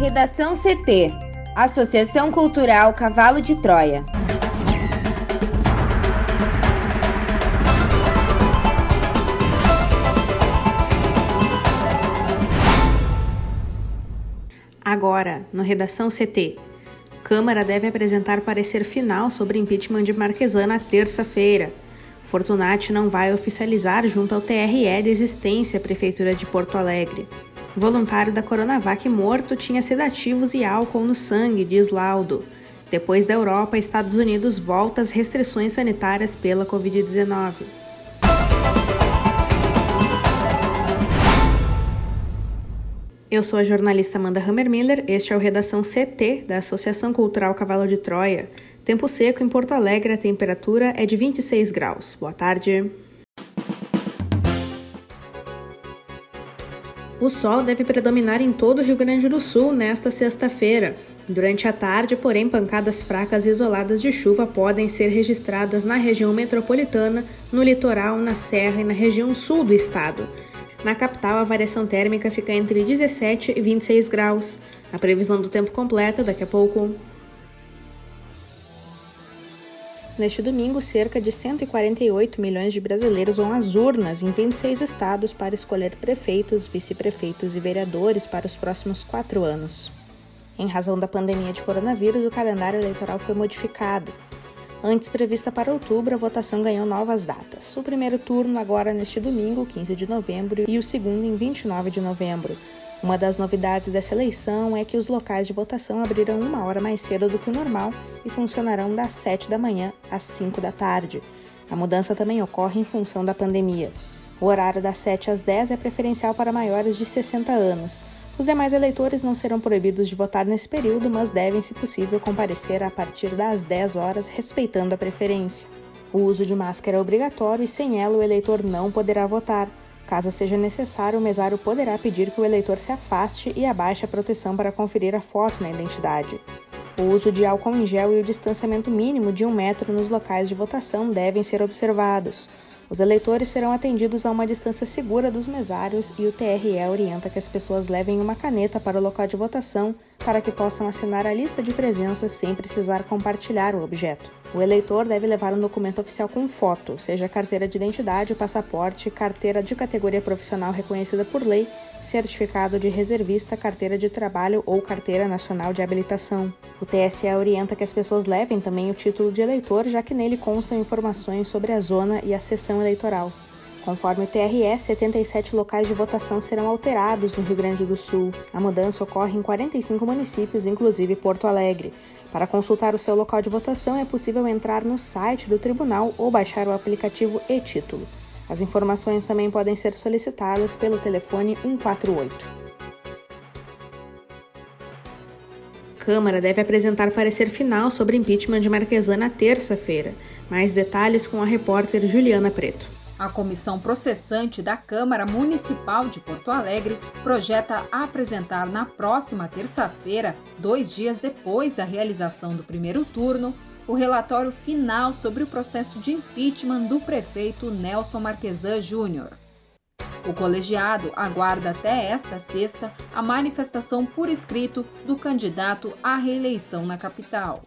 Redação CT Associação Cultural Cavalo de Troia. Agora, no Redação CT. Câmara deve apresentar parecer final sobre impeachment de Marquesana terça-feira. Fortunati não vai oficializar junto ao TRE de existência à Prefeitura de Porto Alegre. Voluntário da Coronavac morto tinha sedativos e álcool no sangue, diz laudo. Depois da Europa, Estados Unidos volta às restrições sanitárias pela Covid-19. Eu sou a jornalista Amanda Hammermiller, este é o Redação CT da Associação Cultural Cavalo de Troia. Tempo seco em Porto Alegre, a temperatura é de 26 graus. Boa tarde. O sol deve predominar em todo o Rio Grande do Sul nesta sexta-feira. Durante a tarde, porém, pancadas fracas e isoladas de chuva podem ser registradas na região metropolitana, no litoral, na serra e na região sul do estado. Na capital, a variação térmica fica entre 17 e 26 graus. A previsão do tempo completa daqui a pouco. Neste domingo, cerca de 148 milhões de brasileiros vão às urnas em 26 estados para escolher prefeitos, vice-prefeitos e vereadores para os próximos quatro anos. Em razão da pandemia de coronavírus, o calendário eleitoral foi modificado. Antes prevista para outubro, a votação ganhou novas datas. O primeiro turno agora neste domingo, 15 de novembro, e o segundo em 29 de novembro. Uma das novidades dessa eleição é que os locais de votação abrirão uma hora mais cedo do que o normal e funcionarão das 7 da manhã às 5 da tarde. A mudança também ocorre em função da pandemia. O horário das 7 às 10 é preferencial para maiores de 60 anos. Os demais eleitores não serão proibidos de votar nesse período, mas devem, se possível, comparecer a partir das 10 horas, respeitando a preferência. O uso de máscara é obrigatório e sem ela o eleitor não poderá votar. Caso seja necessário, o mesário poderá pedir que o eleitor se afaste e abaixe a proteção para conferir a foto na identidade. O uso de álcool em gel e o distanciamento mínimo de um metro nos locais de votação devem ser observados. Os eleitores serão atendidos a uma distância segura dos mesários e o TRE orienta que as pessoas levem uma caneta para o local de votação para que possam assinar a lista de presenças sem precisar compartilhar o objeto. O eleitor deve levar um documento oficial com foto, seja carteira de identidade, passaporte, carteira de categoria profissional reconhecida por lei, certificado de reservista, carteira de trabalho ou carteira nacional de habilitação. O TSE orienta que as pessoas levem também o título de eleitor, já que nele constam informações sobre a zona e a sessão eleitoral. Conforme o TRE, 77 locais de votação serão alterados no Rio Grande do Sul. A mudança ocorre em 45 municípios, inclusive Porto Alegre. Para consultar o seu local de votação, é possível entrar no site do tribunal ou baixar o aplicativo e-título. As informações também podem ser solicitadas pelo telefone 148. Câmara deve apresentar parecer final sobre impeachment de Marquesana terça-feira. Mais detalhes com a repórter Juliana Preto. A comissão processante da Câmara Municipal de Porto Alegre projeta apresentar na próxima terça-feira, dois dias depois da realização do primeiro turno, o relatório final sobre o processo de impeachment do prefeito Nelson Marquesan Júnior. O colegiado aguarda até esta sexta a manifestação por escrito do candidato à reeleição na capital.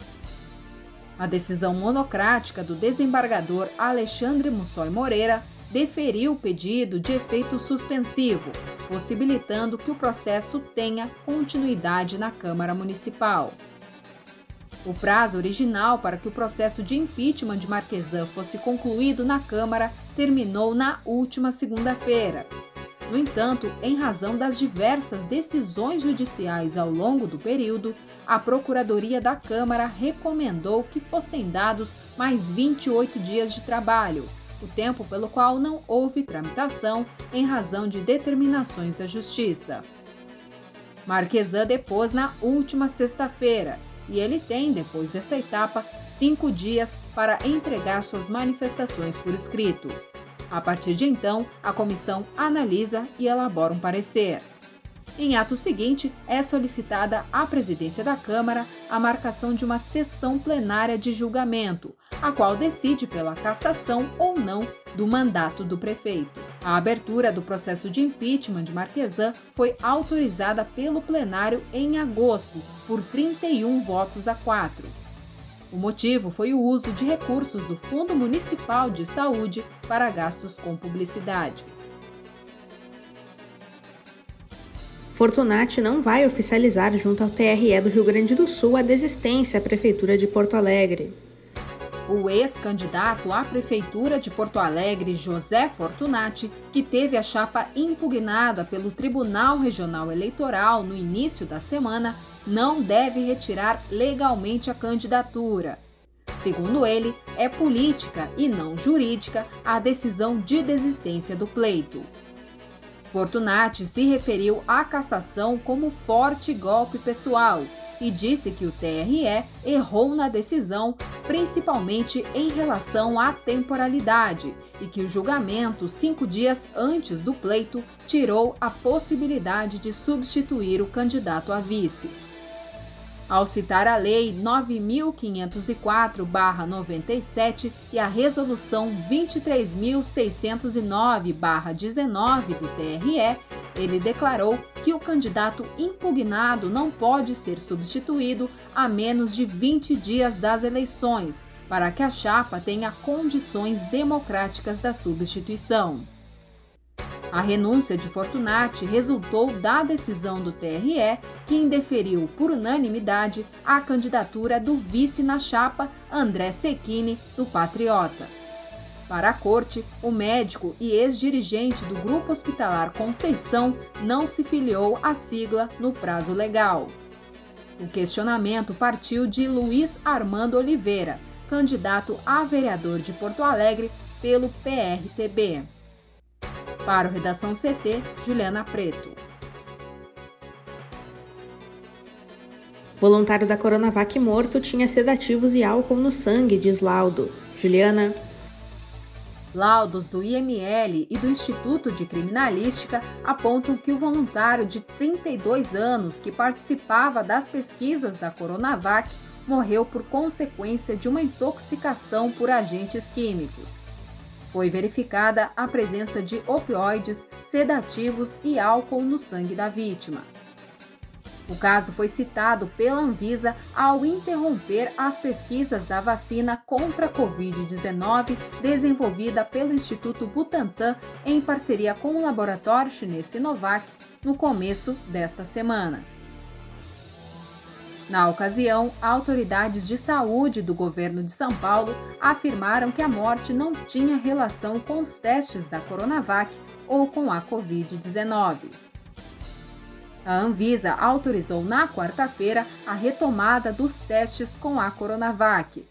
A decisão monocrática do desembargador Alexandre Mussói Moreira deferiu o pedido de efeito suspensivo, possibilitando que o processo tenha continuidade na Câmara Municipal. O prazo original para que o processo de impeachment de Marquesan fosse concluído na Câmara terminou na última segunda-feira. No entanto, em razão das diversas decisões judiciais ao longo do período, a Procuradoria da Câmara recomendou que fossem dados mais 28 dias de trabalho, o tempo pelo qual não houve tramitação em razão de determinações da Justiça. Marquesan depôs na última sexta-feira e ele tem, depois dessa etapa, cinco dias para entregar suas manifestações por escrito. A partir de então, a comissão analisa e elabora um parecer. Em ato seguinte, é solicitada à presidência da Câmara a marcação de uma sessão plenária de julgamento, a qual decide pela cassação ou não do mandato do prefeito. A abertura do processo de impeachment de Marquesan foi autorizada pelo plenário em agosto, por 31 votos a 4. O motivo foi o uso de recursos do Fundo Municipal de Saúde para gastos com publicidade. Fortunati não vai oficializar junto ao TRE do Rio Grande do Sul a desistência à Prefeitura de Porto Alegre. O ex-candidato à Prefeitura de Porto Alegre, José Fortunati, que teve a chapa impugnada pelo Tribunal Regional Eleitoral no início da semana, não deve retirar legalmente a candidatura. Segundo ele, é política e não jurídica a decisão de desistência do pleito. Fortunati se referiu à cassação como forte golpe pessoal e disse que o TRE errou na decisão, principalmente em relação à temporalidade, e que o julgamento, cinco dias antes do pleito, tirou a possibilidade de substituir o candidato a vice. Ao citar a Lei 9.504-97 e a Resolução 23.609-19 do TRE, ele declarou que o candidato impugnado não pode ser substituído a menos de 20 dias das eleições, para que a chapa tenha condições democráticas da substituição. A renúncia de Fortunati resultou da decisão do TRE, que indeferiu por unanimidade a candidatura do vice na chapa André Secchini, do Patriota. Para a corte, o médico e ex-dirigente do Grupo Hospitalar Conceição não se filiou à sigla no prazo legal. O questionamento partiu de Luiz Armando Oliveira, candidato a vereador de Porto Alegre pelo PRTB. Para o Redação CT, Juliana Preto. Voluntário da Coronavac morto tinha sedativos e álcool no sangue, diz laudo. Juliana. Laudos do IML e do Instituto de Criminalística apontam que o voluntário de 32 anos que participava das pesquisas da Coronavac morreu por consequência de uma intoxicação por agentes químicos. Foi verificada a presença de opioides, sedativos e álcool no sangue da vítima. O caso foi citado pela Anvisa ao interromper as pesquisas da vacina contra a Covid-19 desenvolvida pelo Instituto Butantan em parceria com o laboratório chinês Sinovac no começo desta semana. Na ocasião, autoridades de saúde do governo de São Paulo afirmaram que a morte não tinha relação com os testes da Coronavac ou com a Covid-19. A Anvisa autorizou na quarta-feira a retomada dos testes com a Coronavac.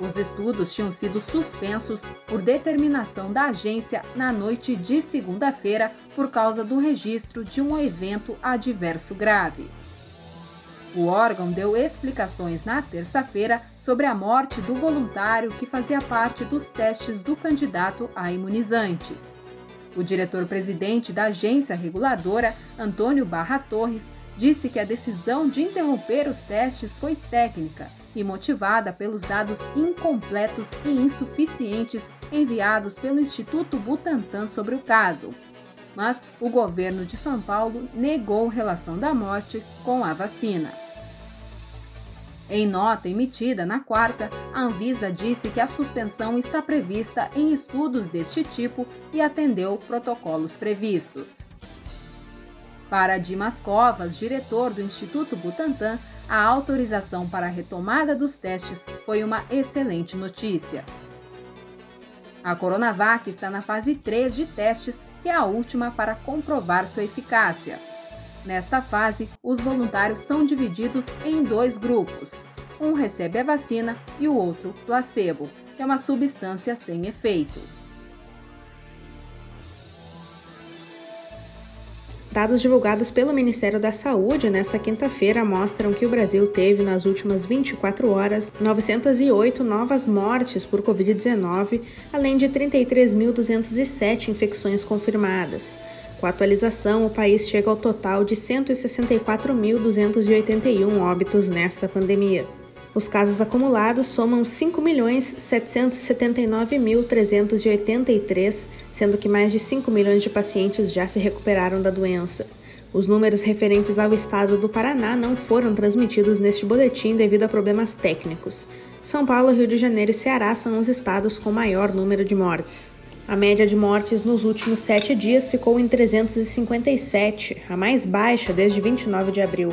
Os estudos tinham sido suspensos por determinação da agência na noite de segunda-feira por causa do registro de um evento adverso grave. O órgão deu explicações na terça-feira sobre a morte do voluntário que fazia parte dos testes do candidato a imunizante. O diretor-presidente da agência reguladora, Antônio Barra Torres, disse que a decisão de interromper os testes foi técnica e motivada pelos dados incompletos e insuficientes enviados pelo Instituto Butantan sobre o caso. Mas o governo de São Paulo negou relação da morte com a vacina. Em nota emitida na quarta, a Anvisa disse que a suspensão está prevista em estudos deste tipo e atendeu protocolos previstos. Para Dimas Covas, diretor do Instituto Butantan, a autorização para a retomada dos testes foi uma excelente notícia. A Coronavac está na fase 3 de testes, que é a última para comprovar sua eficácia. Nesta fase, os voluntários são divididos em dois grupos. Um recebe a vacina e o outro placebo, que é uma substância sem efeito. Dados divulgados pelo Ministério da Saúde nesta quinta-feira mostram que o Brasil teve, nas últimas 24 horas, 908 novas mortes por Covid-19, além de 33.207 infecções confirmadas. Com a atualização, o país chega ao total de 164.281 óbitos nesta pandemia. Os casos acumulados somam 5.779.383, sendo que mais de 5 milhões de pacientes já se recuperaram da doença. Os números referentes ao estado do Paraná não foram transmitidos neste boletim devido a problemas técnicos. São Paulo, Rio de Janeiro e Ceará são os estados com maior número de mortes. A média de mortes nos últimos sete dias ficou em 357, a mais baixa desde 29 de abril.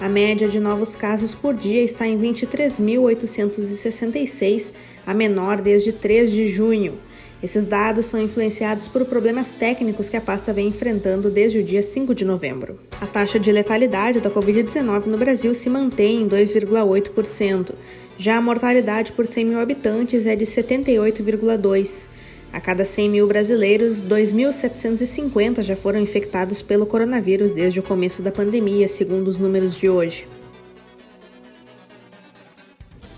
A média de novos casos por dia está em 23.866, a menor desde 3 de junho. Esses dados são influenciados por problemas técnicos que a pasta vem enfrentando desde o dia 5 de novembro. A taxa de letalidade da Covid-19 no Brasil se mantém em 2,8%. Já a mortalidade por 100 mil habitantes é de 78,2%. A cada 100 mil brasileiros, 2.750 já foram infectados pelo coronavírus desde o começo da pandemia, segundo os números de hoje.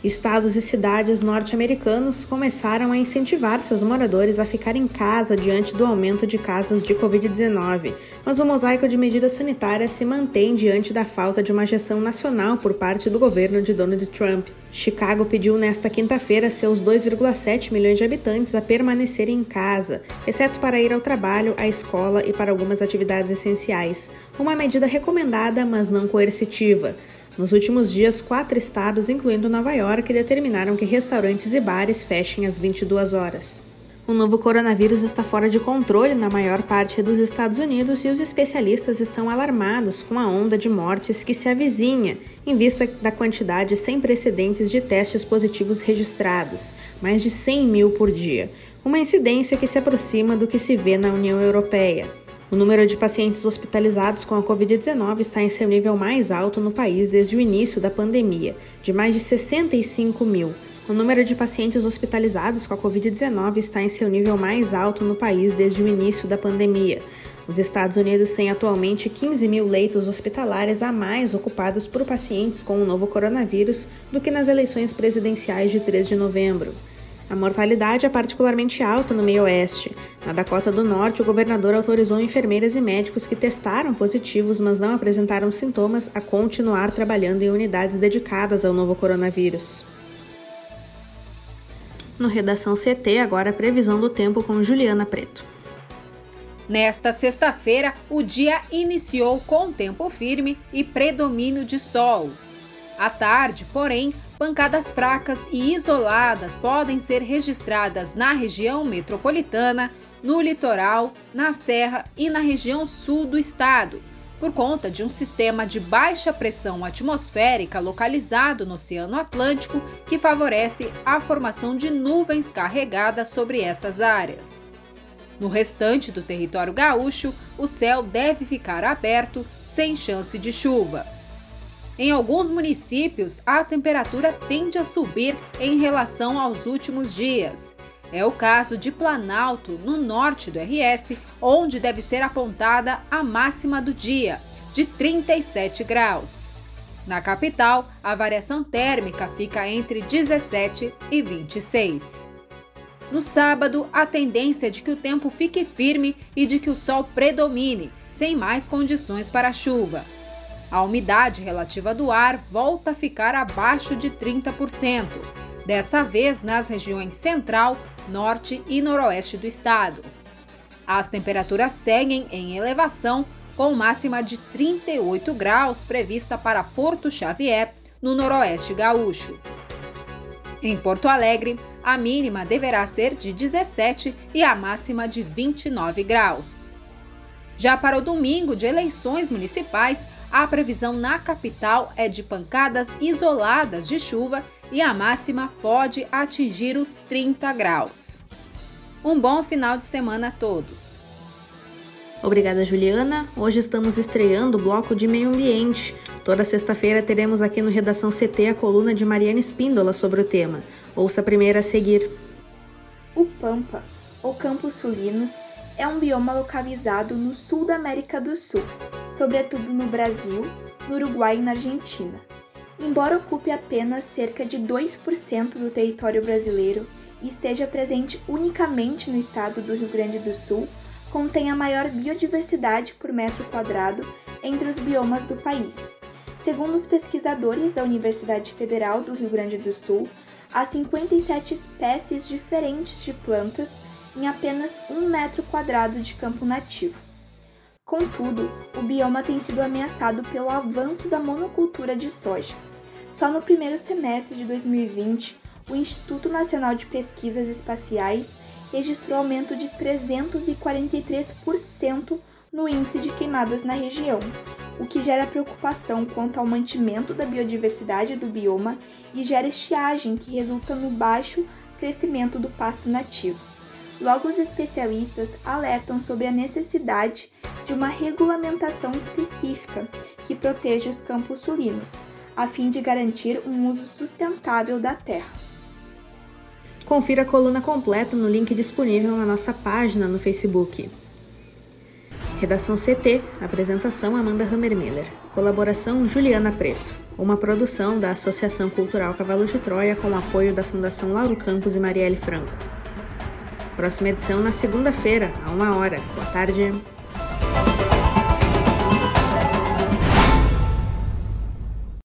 Estados e cidades norte-americanos começaram a incentivar seus moradores a ficar em casa diante do aumento de casos de Covid-19, mas o mosaico de medidas sanitárias se mantém diante da falta de uma gestão nacional por parte do governo de Donald Trump. Chicago pediu nesta quinta-feira seus 2,7 milhões de habitantes a permanecerem em casa, exceto para ir ao trabalho, à escola e para algumas atividades essenciais, uma medida recomendada, mas não coercitiva. Nos últimos dias, quatro estados, incluindo Nova York, determinaram que restaurantes e bares fechem às 22 horas. O novo coronavírus está fora de controle na maior parte dos Estados Unidos e os especialistas estão alarmados com a onda de mortes que se avizinha, em vista da quantidade sem precedentes de testes positivos registrados mais de 100 mil por dia uma incidência que se aproxima do que se vê na União Europeia. O número de pacientes hospitalizados com a Covid-19 está em seu nível mais alto no país desde o início da pandemia, de mais de 65 mil. O número de pacientes hospitalizados com a Covid-19 está em seu nível mais alto no país desde o início da pandemia. Os Estados Unidos têm atualmente 15 mil leitos hospitalares a mais ocupados por pacientes com o novo coronavírus do que nas eleições presidenciais de 3 de novembro. A mortalidade é particularmente alta no meio-oeste. Na Dakota do Norte, o governador autorizou enfermeiras e médicos que testaram positivos, mas não apresentaram sintomas, a continuar trabalhando em unidades dedicadas ao novo coronavírus. No Redação CT, agora a previsão do tempo com Juliana Preto. Nesta sexta-feira, o dia iniciou com tempo firme e predomínio de sol. À tarde, porém, Pancadas fracas e isoladas podem ser registradas na região metropolitana, no litoral, na serra e na região sul do estado, por conta de um sistema de baixa pressão atmosférica localizado no Oceano Atlântico que favorece a formação de nuvens carregadas sobre essas áreas. No restante do território gaúcho, o céu deve ficar aberto, sem chance de chuva. Em alguns municípios, a temperatura tende a subir em relação aos últimos dias. É o caso de Planalto, no norte do RS, onde deve ser apontada a máxima do dia, de 37 graus. Na capital, a variação térmica fica entre 17 e 26. No sábado, a tendência é de que o tempo fique firme e de que o sol predomine, sem mais condições para chuva. A umidade relativa do ar volta a ficar abaixo de 30%, dessa vez nas regiões central, norte e noroeste do estado. As temperaturas seguem em elevação, com máxima de 38 graus prevista para Porto Xavier, no noroeste gaúcho. Em Porto Alegre, a mínima deverá ser de 17 e a máxima de 29 graus. Já para o domingo de eleições municipais, a previsão na capital é de pancadas isoladas de chuva e a máxima pode atingir os 30 graus. Um bom final de semana a todos. Obrigada, Juliana. Hoje estamos estreando o bloco de meio ambiente. Toda sexta-feira teremos aqui no Redação CT a coluna de Mariana Espíndola sobre o tema. Ouça a primeira a seguir. O Pampa, ou Campos Sulinos, é um bioma localizado no sul da América do Sul, sobretudo no Brasil, no Uruguai e na Argentina. Embora ocupe apenas cerca de 2% do território brasileiro e esteja presente unicamente no estado do Rio Grande do Sul, contém a maior biodiversidade por metro quadrado entre os biomas do país. Segundo os pesquisadores da Universidade Federal do Rio Grande do Sul, há 57 espécies diferentes de plantas em apenas um metro quadrado de campo nativo. Contudo, o bioma tem sido ameaçado pelo avanço da monocultura de soja. Só no primeiro semestre de 2020, o Instituto Nacional de Pesquisas Espaciais registrou aumento de 343% no índice de queimadas na região, o que gera preocupação quanto ao mantimento da biodiversidade do bioma e gera estiagem que resulta no baixo crescimento do pasto nativo. Logo, os especialistas alertam sobre a necessidade de uma regulamentação específica que proteja os campos sulinos, a fim de garantir um uso sustentável da terra. Confira a coluna completa no link disponível na nossa página no Facebook. Redação CT, apresentação Amanda Hammermiller, colaboração Juliana Preto, uma produção da Associação Cultural Cavalo de Troia com apoio da Fundação Lauro Campos e Marielle Franco. Próxima edição na segunda-feira, a uma hora. Boa tarde.